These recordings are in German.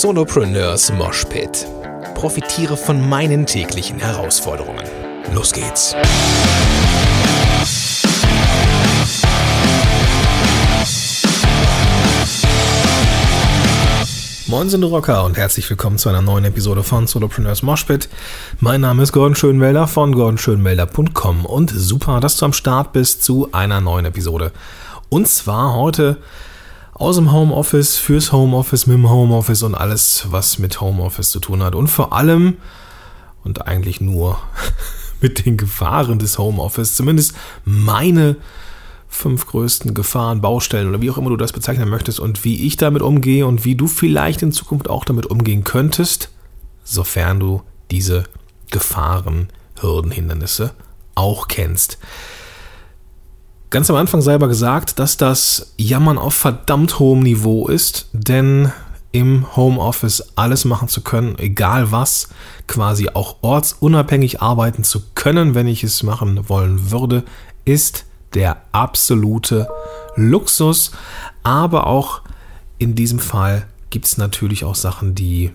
Solopreneurs Moshpit. Profitiere von meinen täglichen Herausforderungen. Los geht's. Moin sind Rocker und herzlich willkommen zu einer neuen Episode von Solopreneurs Moshpit. Mein Name ist Gordon Schönwelder von gordonschönwelder.com und super, dass du am Start bist zu einer neuen Episode. Und zwar heute aus dem Homeoffice, fürs Homeoffice, mit dem Homeoffice und alles, was mit Homeoffice zu tun hat. Und vor allem und eigentlich nur mit den Gefahren des Homeoffice, zumindest meine fünf größten Gefahren, Baustellen oder wie auch immer du das bezeichnen möchtest und wie ich damit umgehe und wie du vielleicht in Zukunft auch damit umgehen könntest, sofern du diese Gefahren, Hürden, Hindernisse auch kennst. Ganz am Anfang selber gesagt, dass das Jammern auf verdammt hohem Niveau ist, denn im Homeoffice alles machen zu können, egal was, quasi auch ortsunabhängig arbeiten zu können, wenn ich es machen wollen würde, ist der absolute Luxus. Aber auch in diesem Fall gibt es natürlich auch Sachen, die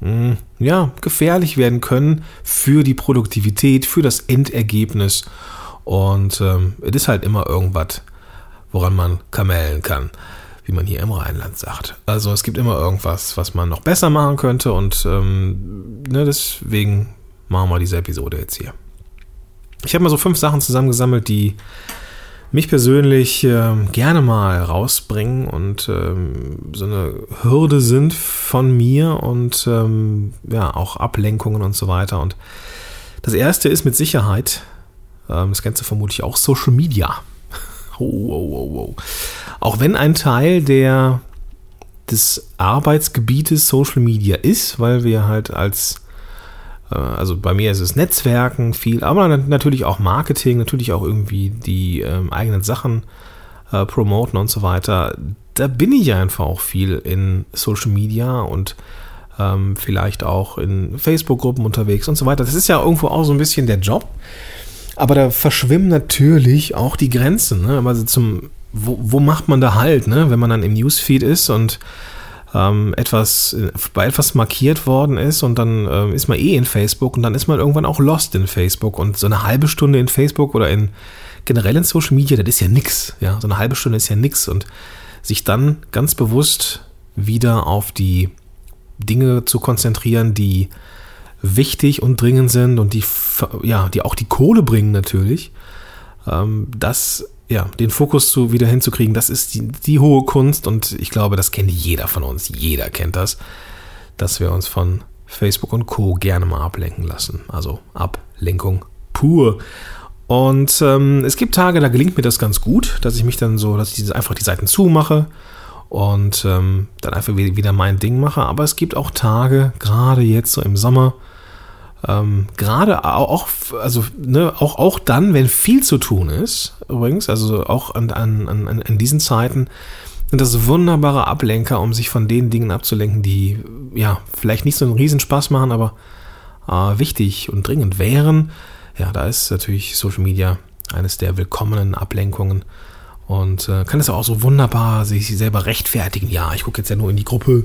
hm, ja, gefährlich werden können für die Produktivität, für das Endergebnis. Und ähm, es ist halt immer irgendwas, woran man kamellen kann, wie man hier im Rheinland sagt. Also es gibt immer irgendwas, was man noch besser machen könnte und ähm, ne, deswegen machen wir diese Episode jetzt hier. Ich habe mal so fünf Sachen zusammengesammelt, die mich persönlich äh, gerne mal rausbringen und ähm, so eine Hürde sind von mir und ähm, ja, auch Ablenkungen und so weiter. Und das erste ist mit Sicherheit, ähm, das du vermutlich auch, Social Media. oh, oh, oh. Auch wenn ein Teil der des Arbeitsgebietes Social Media ist, weil wir halt als äh, also bei mir ist es Netzwerken viel, aber natürlich auch Marketing, natürlich auch irgendwie die ähm, eigenen Sachen äh, promoten und so weiter. Da bin ich einfach auch viel in Social Media und ähm, vielleicht auch in Facebook-Gruppen unterwegs und so weiter. Das ist ja irgendwo auch so ein bisschen der Job. Aber da verschwimmen natürlich auch die Grenzen. Ne? Also zum, wo, wo macht man da halt, ne? wenn man dann im Newsfeed ist und ähm, etwas, bei etwas markiert worden ist und dann ähm, ist man eh in Facebook und dann ist man irgendwann auch lost in Facebook und so eine halbe Stunde in Facebook oder in generell in Social Media, das ist ja nix, ja, so eine halbe Stunde ist ja nix und sich dann ganz bewusst wieder auf die Dinge zu konzentrieren, die wichtig und dringend sind und die, ja, die auch die Kohle bringen natürlich, ähm, das ja, den Fokus zu, wieder hinzukriegen, das ist die, die hohe Kunst und ich glaube, das kennt jeder von uns. Jeder kennt das, dass wir uns von Facebook und Co. gerne mal ablenken lassen. Also Ablenkung pur. Und ähm, es gibt Tage, da gelingt mir das ganz gut, dass ich mich dann so, dass ich einfach die Seiten zumache und ähm, dann einfach wieder mein Ding mache. Aber es gibt auch Tage, gerade jetzt so im Sommer, ähm, Gerade auch, also ne, auch, auch dann, wenn viel zu tun ist, übrigens, also auch an, an, an, in diesen Zeiten, sind das wunderbare Ablenker, um sich von den Dingen abzulenken, die ja vielleicht nicht so einen Riesenspaß machen, aber äh, wichtig und dringend wären. Ja, da ist natürlich Social Media eines der willkommenen Ablenkungen und äh, kann es auch so wunderbar sich selber rechtfertigen. Ja, ich gucke jetzt ja nur in die Gruppe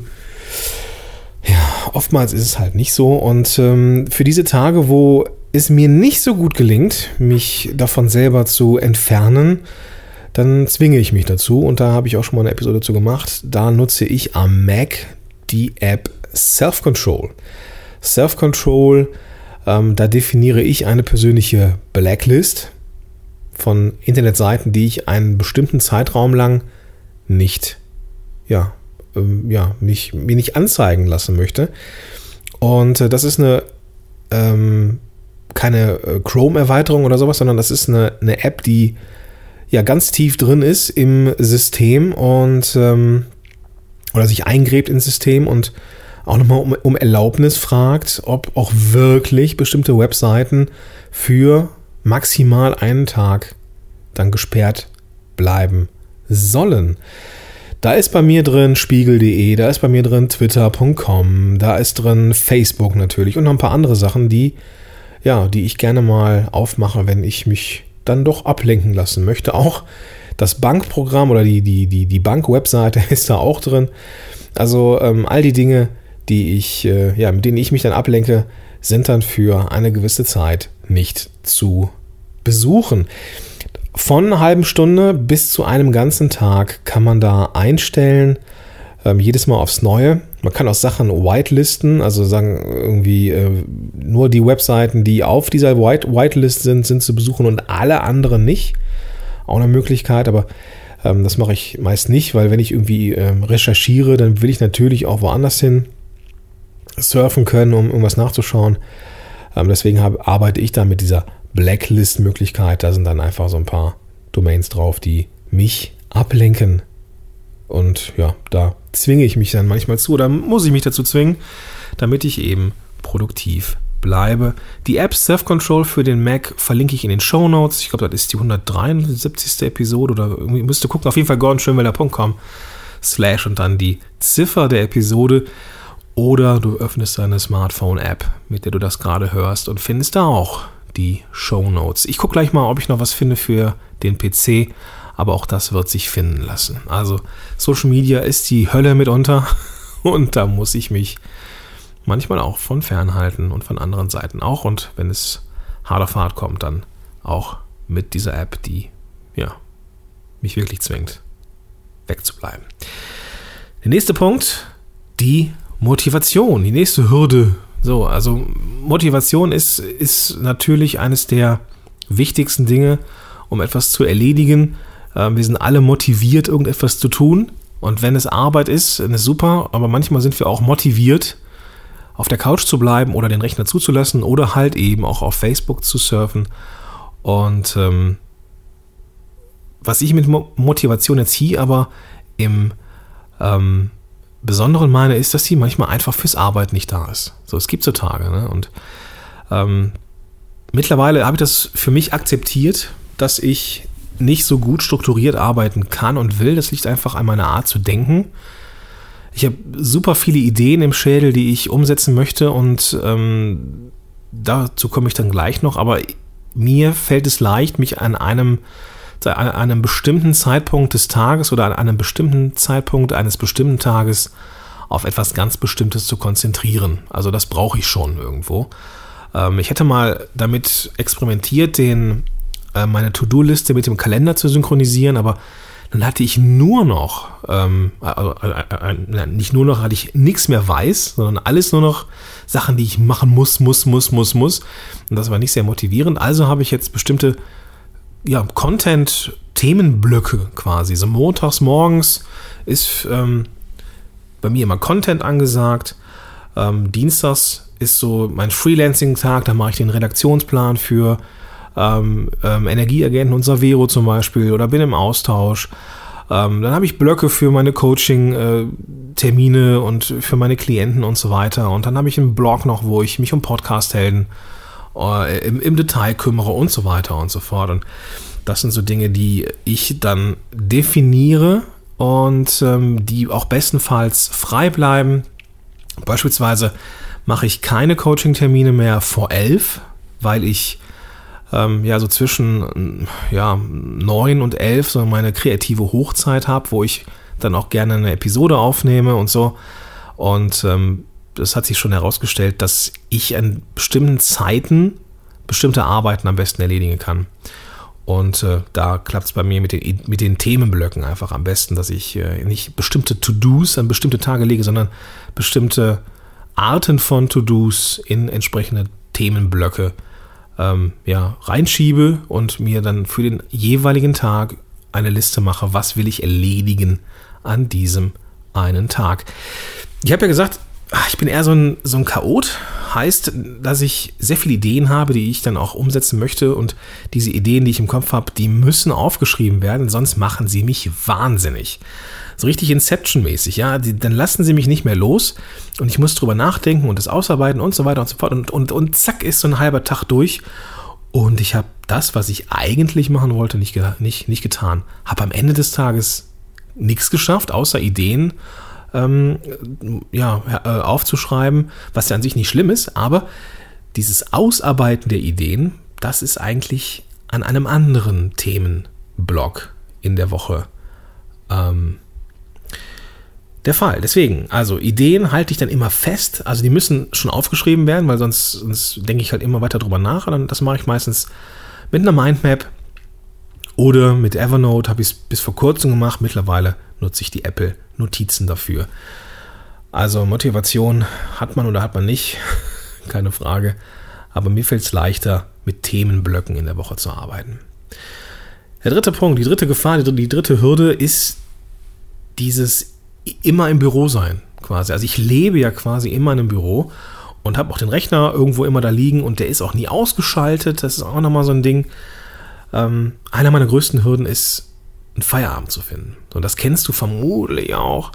ja, oftmals ist es halt nicht so. Und ähm, für diese Tage, wo es mir nicht so gut gelingt, mich davon selber zu entfernen, dann zwinge ich mich dazu. Und da habe ich auch schon mal eine Episode dazu gemacht. Da nutze ich am Mac die App Self-Control. Self-Control, ähm, da definiere ich eine persönliche Blacklist von Internetseiten, die ich einen bestimmten Zeitraum lang nicht ja, ähm, ja, mich, mir nicht anzeigen lassen möchte. Und äh, das ist eine ähm, keine äh, Chrome-Erweiterung oder sowas, sondern das ist eine, eine App, die ja ganz tief drin ist im System und ähm, oder sich eingräbt ins System und auch nochmal um, um Erlaubnis fragt, ob auch wirklich bestimmte Webseiten für maximal einen Tag dann gesperrt bleiben sollen. Da ist bei mir drin spiegel.de, da ist bei mir drin twitter.com, da ist drin Facebook natürlich und noch ein paar andere Sachen, die ja, die ich gerne mal aufmache, wenn ich mich dann doch ablenken lassen möchte. Auch das Bankprogramm oder die, die, die, die Bank-Webseite ist da auch drin. Also ähm, all die Dinge, die ich, äh, ja, mit denen ich mich dann ablenke, sind dann für eine gewisse Zeit nicht zu besuchen. Von einer halben Stunde bis zu einem ganzen Tag kann man da einstellen, ähm, jedes Mal aufs Neue. Man kann auch Sachen whitelisten, also sagen irgendwie äh, nur die Webseiten, die auf dieser White Whitelist sind, sind zu besuchen und alle anderen nicht. Auch eine Möglichkeit, aber ähm, das mache ich meist nicht, weil wenn ich irgendwie ähm, recherchiere, dann will ich natürlich auch woanders hin surfen können, um irgendwas nachzuschauen. Deswegen arbeite ich da mit dieser Blacklist-Möglichkeit. Da sind dann einfach so ein paar Domains drauf, die mich ablenken. Und ja, da zwinge ich mich dann manchmal zu oder muss ich mich dazu zwingen, damit ich eben produktiv bleibe. Die App Self-Control für den Mac verlinke ich in den Show Notes. Ich glaube, das ist die 173. Episode oder irgendwie müsste gucken. Auf jeden Fall gordonschönwelder.com slash und dann die Ziffer der Episode. Oder du öffnest deine Smartphone-App, mit der du das gerade hörst und findest da auch die Show. Ich gucke gleich mal, ob ich noch was finde für den PC, aber auch das wird sich finden lassen. Also Social Media ist die Hölle mitunter und da muss ich mich manchmal auch von fernhalten und von anderen Seiten auch. Und wenn es harter Fahrt kommt, dann auch mit dieser App, die ja, mich wirklich zwingt, wegzubleiben. Der nächste Punkt, die Motivation, die nächste Hürde. So, also Motivation ist, ist natürlich eines der wichtigsten Dinge, um etwas zu erledigen. Ähm, wir sind alle motiviert, irgendetwas zu tun. Und wenn es Arbeit ist, dann ist super, aber manchmal sind wir auch motiviert, auf der Couch zu bleiben oder den Rechner zuzulassen oder halt eben auch auf Facebook zu surfen. Und ähm, was ich mit Motivation jetzt hier aber im ähm, Besonderen meine, ist, dass sie manchmal einfach fürs Arbeiten nicht da ist. So, es gibt so Tage. Ne? Und ähm, mittlerweile habe ich das für mich akzeptiert, dass ich nicht so gut strukturiert arbeiten kann und will. Das liegt einfach an meiner Art zu denken. Ich habe super viele Ideen im Schädel, die ich umsetzen möchte und ähm, dazu komme ich dann gleich noch. Aber mir fällt es leicht, mich an einem, an einem bestimmten Zeitpunkt des Tages oder an einem bestimmten Zeitpunkt eines bestimmten Tages auf etwas ganz Bestimmtes zu konzentrieren. Also das brauche ich schon irgendwo. Ähm, ich hätte mal damit experimentiert, den, äh, meine To-Do-Liste mit dem Kalender zu synchronisieren, aber dann hatte ich nur noch, ähm, nicht nur noch, hatte ich nichts mehr weiß, sondern alles nur noch Sachen, die ich machen muss, muss, muss, muss, muss. Und das war nicht sehr motivierend. Also habe ich jetzt bestimmte ja, Content-Themenblöcke quasi. So montags morgens ist ähm, bei mir immer Content angesagt. Ähm, Dienstags ist so mein Freelancing-Tag, da mache ich den Redaktionsplan für ähm, ähm, Energieagenten und Savero zum Beispiel oder bin im Austausch. Ähm, dann habe ich Blöcke für meine Coaching-Termine äh, und für meine Klienten und so weiter. Und dann habe ich einen Blog noch, wo ich mich um Podcast-Helden im, im Detail kümmere und so weiter und so fort. Und das sind so Dinge, die ich dann definiere und ähm, die auch bestenfalls frei bleiben. Beispielsweise mache ich keine Coaching-Termine mehr vor elf, weil ich ähm, ja so zwischen ja, 9 und 11 so meine kreative Hochzeit habe, wo ich dann auch gerne eine Episode aufnehme und so. Und ähm, das hat sich schon herausgestellt, dass ich an bestimmten Zeiten bestimmte Arbeiten am besten erledigen kann. Und äh, da klappt es bei mir mit den, mit den Themenblöcken einfach am besten, dass ich äh, nicht bestimmte To-Dos an bestimmte Tage lege, sondern bestimmte Arten von To-Dos in entsprechende Themenblöcke ähm, ja, reinschiebe und mir dann für den jeweiligen Tag eine Liste mache, was will ich erledigen an diesem einen Tag. Ich habe ja gesagt, ich bin eher so ein, so ein Chaot. Heißt, dass ich sehr viele Ideen habe, die ich dann auch umsetzen möchte. Und diese Ideen, die ich im Kopf habe, die müssen aufgeschrieben werden, sonst machen sie mich wahnsinnig so richtig Inception-mäßig, ja, die, dann lassen sie mich nicht mehr los und ich muss drüber nachdenken und das ausarbeiten und so weiter und so fort und, und, und zack ist so ein halber Tag durch und ich habe das, was ich eigentlich machen wollte, nicht, nicht, nicht getan. Habe am Ende des Tages nichts geschafft, außer Ideen ähm, ja, äh, aufzuschreiben, was ja an sich nicht schlimm ist, aber dieses Ausarbeiten der Ideen, das ist eigentlich an einem anderen Themenblock in der Woche ähm, der Fall. Deswegen, also Ideen halte ich dann immer fest. Also die müssen schon aufgeschrieben werden, weil sonst, sonst denke ich halt immer weiter drüber nach. Und das mache ich meistens mit einer Mindmap oder mit Evernote habe ich es bis vor kurzem gemacht. Mittlerweile nutze ich die Apple Notizen dafür. Also Motivation hat man oder hat man nicht, keine Frage. Aber mir fällt es leichter, mit Themenblöcken in der Woche zu arbeiten. Der dritte Punkt, die dritte Gefahr, die dritte Hürde ist dieses immer im Büro sein quasi. Also ich lebe ja quasi immer in einem Büro und habe auch den Rechner irgendwo immer da liegen und der ist auch nie ausgeschaltet. Das ist auch nochmal so ein Ding. Ähm, einer meiner größten Hürden ist, einen Feierabend zu finden. Und das kennst du vermutlich auch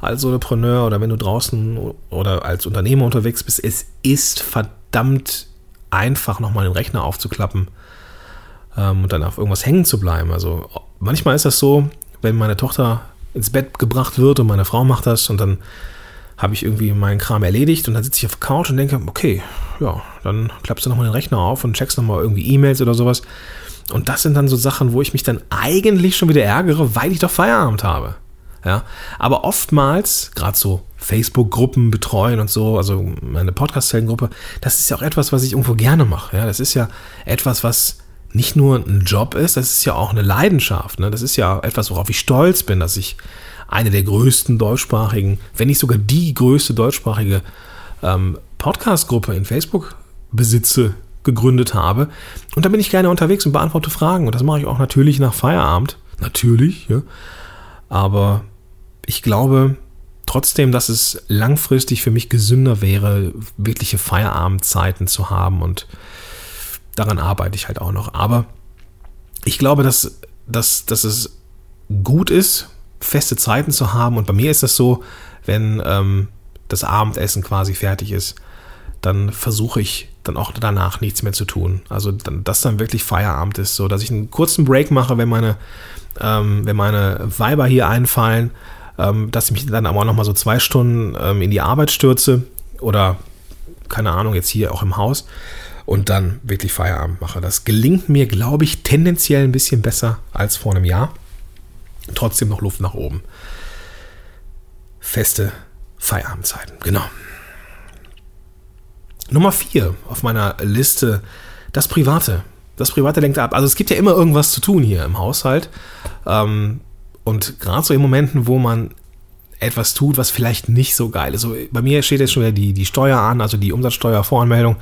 als Solopreneur oder wenn du draußen oder als Unternehmer unterwegs bist. Es ist verdammt einfach, nochmal den Rechner aufzuklappen ähm, und dann auf irgendwas hängen zu bleiben. Also manchmal ist das so, wenn meine Tochter ins Bett gebracht wird und meine Frau macht das und dann habe ich irgendwie meinen Kram erledigt und dann sitze ich auf der Couch und denke, okay, ja, dann klappst du nochmal den Rechner auf und checkst nochmal irgendwie E-Mails oder sowas. Und das sind dann so Sachen, wo ich mich dann eigentlich schon wieder ärgere, weil ich doch Feierabend habe. Ja, aber oftmals, gerade so Facebook-Gruppen betreuen und so, also meine Podcast-Zellengruppe, das ist ja auch etwas, was ich irgendwo gerne mache. Ja, das ist ja etwas, was nicht nur ein Job ist, das ist ja auch eine Leidenschaft. Ne? Das ist ja etwas, worauf ich stolz bin, dass ich eine der größten deutschsprachigen, wenn nicht sogar die größte deutschsprachige ähm, Podcast-Gruppe in Facebook besitze, gegründet habe. Und da bin ich gerne unterwegs und beantworte Fragen. Und das mache ich auch natürlich nach Feierabend. Natürlich, ja. Aber ich glaube trotzdem, dass es langfristig für mich gesünder wäre, wirkliche Feierabendzeiten zu haben und daran arbeite ich halt auch noch. Aber ich glaube, dass, dass, dass es gut ist, feste Zeiten zu haben. Und bei mir ist das so, wenn ähm, das Abendessen quasi fertig ist, dann versuche ich dann auch danach nichts mehr zu tun. Also, dann, dass dann wirklich Feierabend ist, so dass ich einen kurzen Break mache, wenn meine, ähm, wenn meine Weiber hier einfallen, ähm, dass ich mich dann aber auch noch mal so zwei Stunden ähm, in die Arbeit stürze oder keine Ahnung, jetzt hier auch im Haus und dann wirklich Feierabend mache. Das gelingt mir, glaube ich, tendenziell ein bisschen besser als vor einem Jahr. Trotzdem noch Luft nach oben. Feste Feierabendzeiten, genau. Nummer vier auf meiner Liste, das Private. Das Private lenkt ab. Also es gibt ja immer irgendwas zu tun hier im Haushalt. Ähm, und gerade so in Momenten, wo man etwas tut, was vielleicht nicht so geil ist. So, bei mir steht jetzt schon wieder die, die Steuer an, also die Umsatzsteuervoranmeldung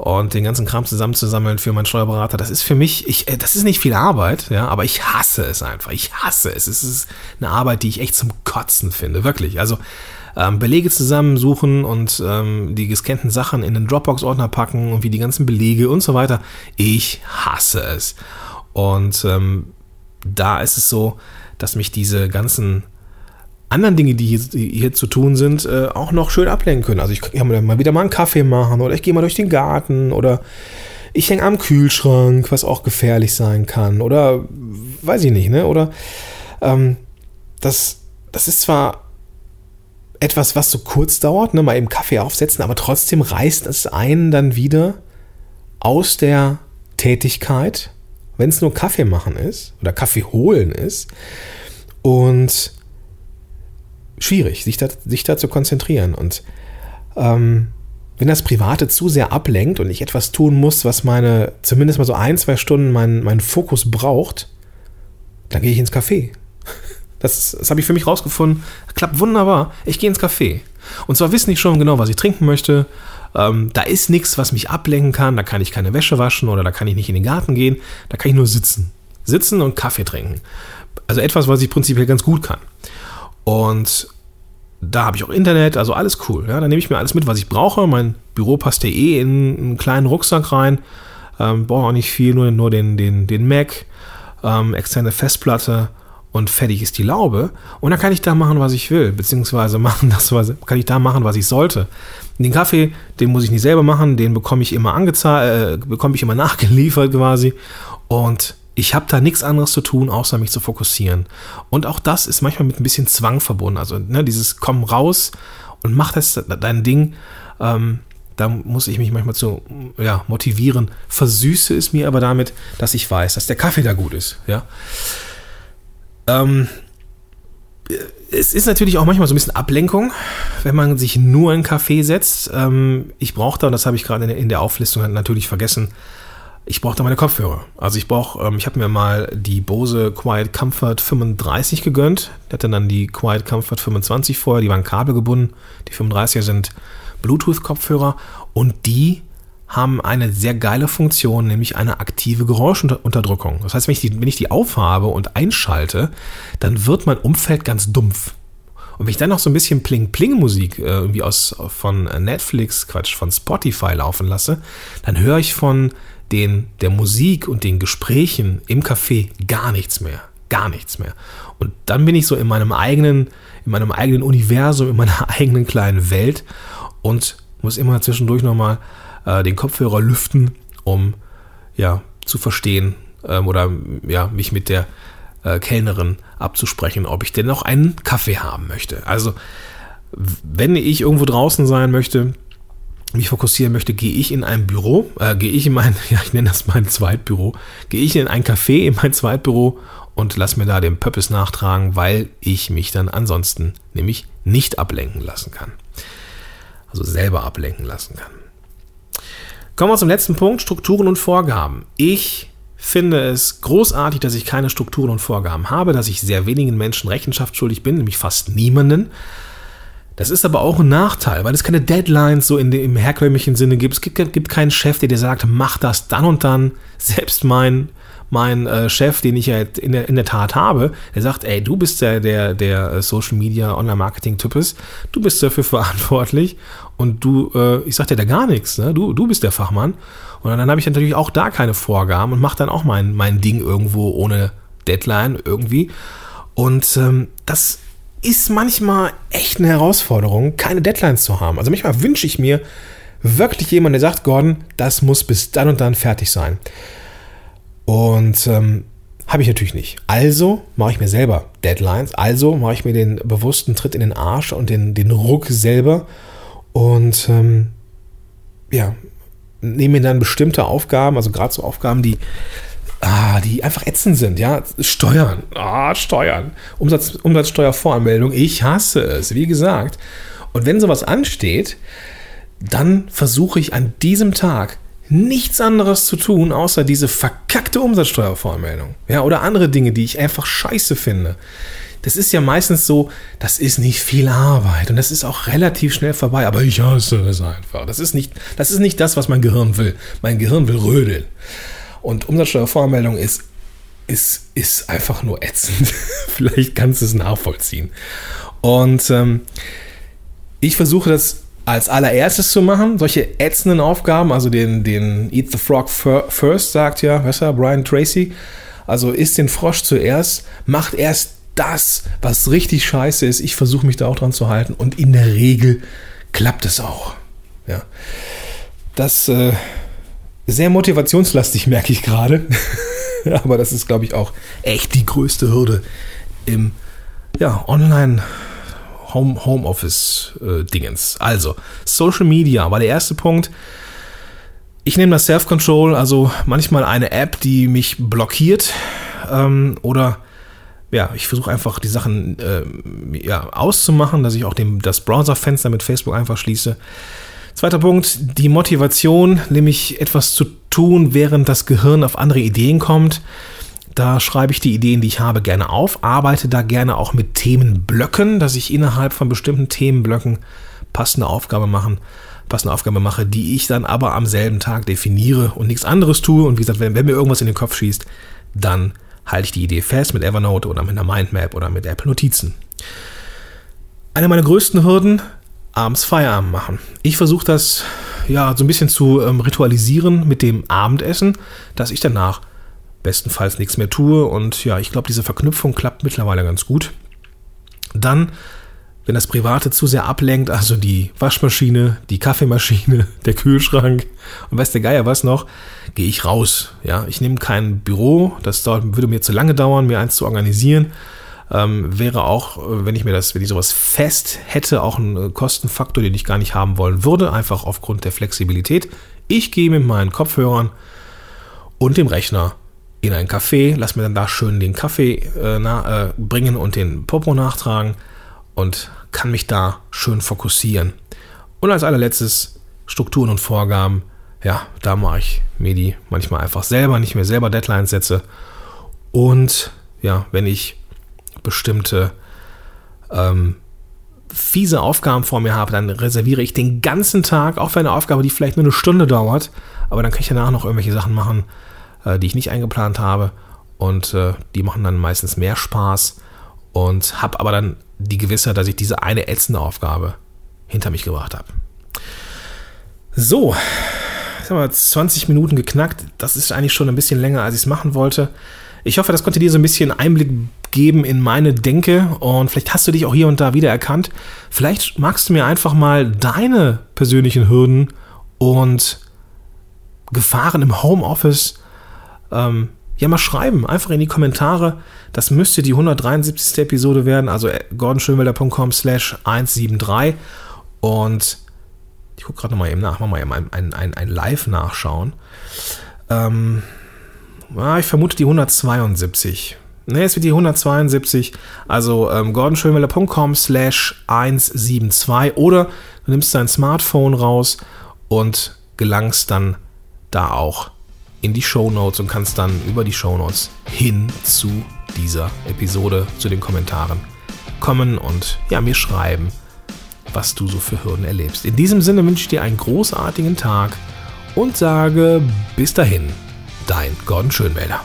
und den ganzen Kram zusammenzusammeln für meinen Steuerberater, das ist für mich, ich, äh, das ist nicht viel Arbeit, ja, aber ich hasse es einfach. Ich hasse es. Es ist eine Arbeit, die ich echt zum Kotzen finde, wirklich. Also ähm, Belege zusammensuchen und ähm, die gescannten Sachen in den Dropbox-Ordner packen und wie die ganzen Belege und so weiter. Ich hasse es. Und ähm, da ist es so, dass mich diese ganzen anderen Dinge, die hier, die hier zu tun sind, äh, auch noch schön ablenken können. Also ich kann mir mal wieder mal einen Kaffee machen oder ich gehe mal durch den Garten oder ich hänge am Kühlschrank, was auch gefährlich sein kann oder weiß ich nicht, ne? Oder ähm, das, das ist zwar etwas, was so kurz dauert, ne? mal eben Kaffee aufsetzen, aber trotzdem reißt es einen dann wieder aus der Tätigkeit, wenn es nur Kaffee machen ist oder Kaffee holen ist und schwierig, sich da, sich da zu konzentrieren. Und ähm, wenn das Private zu sehr ablenkt und ich etwas tun muss, was meine, zumindest mal so ein, zwei Stunden meinen mein Fokus braucht, dann gehe ich ins Café. Das, das habe ich für mich rausgefunden. Klappt wunderbar. Ich gehe ins Café. Und zwar wissen ich schon genau, was ich trinken möchte. Ähm, da ist nichts, was mich ablenken kann. Da kann ich keine Wäsche waschen oder da kann ich nicht in den Garten gehen. Da kann ich nur sitzen. Sitzen und Kaffee trinken. Also etwas, was ich prinzipiell ganz gut kann. Und da habe ich auch Internet, also alles cool. Ja, da nehme ich mir alles mit, was ich brauche. Mein Büro passt ja eh in einen kleinen Rucksack rein. Ähm, brauche auch nicht viel, nur, nur den, den, den Mac, ähm, externe Festplatte und fertig ist die Laube. Und dann kann ich da machen, was ich will, beziehungsweise machen das, was, kann ich da machen, was ich sollte. Den Kaffee, den muss ich nicht selber machen, den bekomme ich immer angezahlt, äh, bekomme ich immer nachgeliefert quasi. Und ich habe da nichts anderes zu tun, außer mich zu fokussieren. Und auch das ist manchmal mit ein bisschen Zwang verbunden. Also ne, dieses Komm raus und mach das dein Ding. Ähm, da muss ich mich manchmal zu ja, motivieren. Versüße es mir aber damit, dass ich weiß, dass der Kaffee da gut ist. Ja. Ähm, es ist natürlich auch manchmal so ein bisschen Ablenkung, wenn man sich nur in einen Café setzt. Ähm, ich brauche da, und das habe ich gerade in der Auflistung natürlich vergessen, ich brauche da meine Kopfhörer. Also ich brauche, ähm, ich habe mir mal die Bose Quiet Comfort 35 gegönnt. Ich hatte dann die Quiet Comfort 25 vorher, die waren kabelgebunden. Die 35er sind Bluetooth-Kopfhörer und die haben eine sehr geile Funktion, nämlich eine aktive Geräuschunterdrückung. Das heißt, wenn ich, die, wenn ich die aufhabe und einschalte, dann wird mein Umfeld ganz dumpf. Und wenn ich dann noch so ein bisschen Pling-Pling-Musik äh, irgendwie aus, von Netflix, Quatsch, von Spotify laufen lasse, dann höre ich von den, der Musik und den Gesprächen im Café gar nichts mehr. Gar nichts mehr. Und dann bin ich so in meinem eigenen, in meinem eigenen Universum, in meiner eigenen kleinen Welt und muss immer zwischendurch nochmal äh, den Kopfhörer lüften, um ja zu verstehen ähm, oder ja mich mit der äh, Kellnerin abzusprechen, ob ich denn noch einen Kaffee haben möchte. Also wenn ich irgendwo draußen sein möchte, mich fokussieren möchte, gehe ich in ein Büro, äh, gehe ich in mein, ja, ich nenne das mein Zweitbüro, gehe ich in ein Café, in mein Zweitbüro und lass mir da den Pöppes nachtragen, weil ich mich dann ansonsten nämlich nicht ablenken lassen kann. Also selber ablenken lassen kann. Kommen wir zum letzten Punkt, Strukturen und Vorgaben. Ich finde es großartig, dass ich keine Strukturen und Vorgaben habe, dass ich sehr wenigen Menschen Rechenschaft schuldig bin, nämlich fast niemanden. Das ist aber auch ein Nachteil, weil es keine Deadlines so in dem, im herkömmlichen Sinne gibt. Es gibt, gibt keinen Chef, der dir sagt, mach das dann und dann. Selbst mein mein äh, Chef, den ich ja in der, in der Tat habe, der sagt, ey, du bist der, der, der äh, Social Media Online Marketing Typ ist, du bist dafür verantwortlich und du, äh, ich sag dir da gar nichts, ne? du, du bist der Fachmann. Und dann habe ich natürlich auch da keine Vorgaben und mache dann auch mein, mein Ding irgendwo ohne Deadline irgendwie. Und ähm, das ist manchmal echt eine Herausforderung, keine Deadlines zu haben. Also manchmal wünsche ich mir wirklich jemanden, der sagt, Gordon, das muss bis dann und dann fertig sein. Und ähm, habe ich natürlich nicht. Also mache ich mir selber Deadlines. Also mache ich mir den bewussten Tritt in den Arsch und den, den Ruck selber. Und ähm, ja, nehme mir dann bestimmte Aufgaben, also gerade so Aufgaben, die, ah, die einfach ätzend sind. Ja, Steuern. Ah, Steuern. Umsatz, Umsatzsteuervoranmeldung. Ich hasse es, wie gesagt. Und wenn sowas ansteht, dann versuche ich an diesem Tag nichts anderes zu tun, außer diese verkackte Umsatzsteuervoranmeldung. Ja, oder andere Dinge, die ich einfach scheiße finde. Das ist ja meistens so, das ist nicht viel Arbeit und das ist auch relativ schnell vorbei, aber ich hasse es einfach. Das ist nicht, das ist nicht das, was mein Gehirn will. Mein Gehirn will rödeln. Und Umsatzsteuervoranmeldung ist, ist, ist einfach nur ätzend. Vielleicht kannst du es nachvollziehen. Und ähm, ich versuche das als allererstes zu machen, solche ätzenden Aufgaben, also den, den Eat the Frog first, sagt ja, weißt du, Brian Tracy. Also isst den Frosch zuerst, macht erst das, was richtig scheiße ist. Ich versuche mich da auch dran zu halten und in der Regel klappt es auch. Ja. Das äh, sehr motivationslastig, merke ich gerade. Aber das ist, glaube ich, auch echt die größte Hürde im ja, Online- Home, Homeoffice-Dingens. Äh, also, Social Media war der erste Punkt. Ich nehme das Self-Control, also manchmal eine App, die mich blockiert ähm, oder ja, ich versuche einfach die Sachen äh, ja, auszumachen, dass ich auch dem, das Browserfenster mit Facebook einfach schließe. Zweiter Punkt, die Motivation, nämlich etwas zu tun, während das Gehirn auf andere Ideen kommt. Da schreibe ich die Ideen, die ich habe, gerne auf, arbeite da gerne auch mit Themenblöcken, dass ich innerhalb von bestimmten Themenblöcken passende Aufgabe machen, passende Aufgabe mache, die ich dann aber am selben Tag definiere und nichts anderes tue. Und wie gesagt, wenn, wenn mir irgendwas in den Kopf schießt, dann halte ich die Idee fest mit Evernote oder mit einer Mindmap oder mit Apple Notizen. Eine meiner größten Hürden, abends Feierabend machen. Ich versuche das ja so ein bisschen zu ähm, ritualisieren mit dem Abendessen, dass ich danach bestenfalls nichts mehr tue. Und ja, ich glaube, diese Verknüpfung klappt mittlerweile ganz gut. Dann, wenn das Private zu sehr ablenkt, also die Waschmaschine, die Kaffeemaschine, der Kühlschrank und weiß der Geier was noch, gehe ich raus. Ja, ich nehme kein Büro, das dauert, würde mir zu lange dauern, mir eins zu organisieren. Ähm, wäre auch, wenn ich mir das, wenn ich sowas fest hätte, auch ein Kostenfaktor, den ich gar nicht haben wollen würde, einfach aufgrund der Flexibilität. Ich gehe mit meinen Kopfhörern und dem Rechner in ein Café, lass mir dann da schön den Kaffee äh, na, äh, bringen und den Popo nachtragen und kann mich da schön fokussieren. Und als allerletztes Strukturen und Vorgaben. Ja, da mache ich mir die manchmal einfach selber, nicht mehr selber Deadlines setze. Und ja, wenn ich bestimmte ähm, fiese Aufgaben vor mir habe, dann reserviere ich den ganzen Tag, auch für eine Aufgabe, die vielleicht nur eine Stunde dauert, aber dann kann ich danach noch irgendwelche Sachen machen, die ich nicht eingeplant habe und äh, die machen dann meistens mehr Spaß und habe aber dann die Gewissheit, dass ich diese eine ätzende Aufgabe hinter mich gebracht habe. So, jetzt haben wir 20 Minuten geknackt. Das ist eigentlich schon ein bisschen länger, als ich es machen wollte. Ich hoffe, das konnte dir so ein bisschen Einblick geben in meine Denke und vielleicht hast du dich auch hier und da wieder erkannt. Vielleicht magst du mir einfach mal deine persönlichen Hürden und Gefahren im Homeoffice ähm, ja mal schreiben. Einfach in die Kommentare. Das müsste die 173. Episode werden, also äh, gordonschönwelder.com slash 173 und ich gucke gerade nochmal eben nach, machen wir mal eben ein, ein, ein Live nachschauen. Ähm, ja, ich vermute die 172. Ne, es wird die 172. Also ähm, gordonschönwelder.com slash 172 oder du nimmst dein Smartphone raus und gelangst dann da auch in die Show Notes und kannst dann über die Show Notes hin zu dieser Episode, zu den Kommentaren kommen und ja, mir schreiben, was du so für Hürden erlebst. In diesem Sinne wünsche ich dir einen großartigen Tag und sage bis dahin, dein Gordon Schönwälder.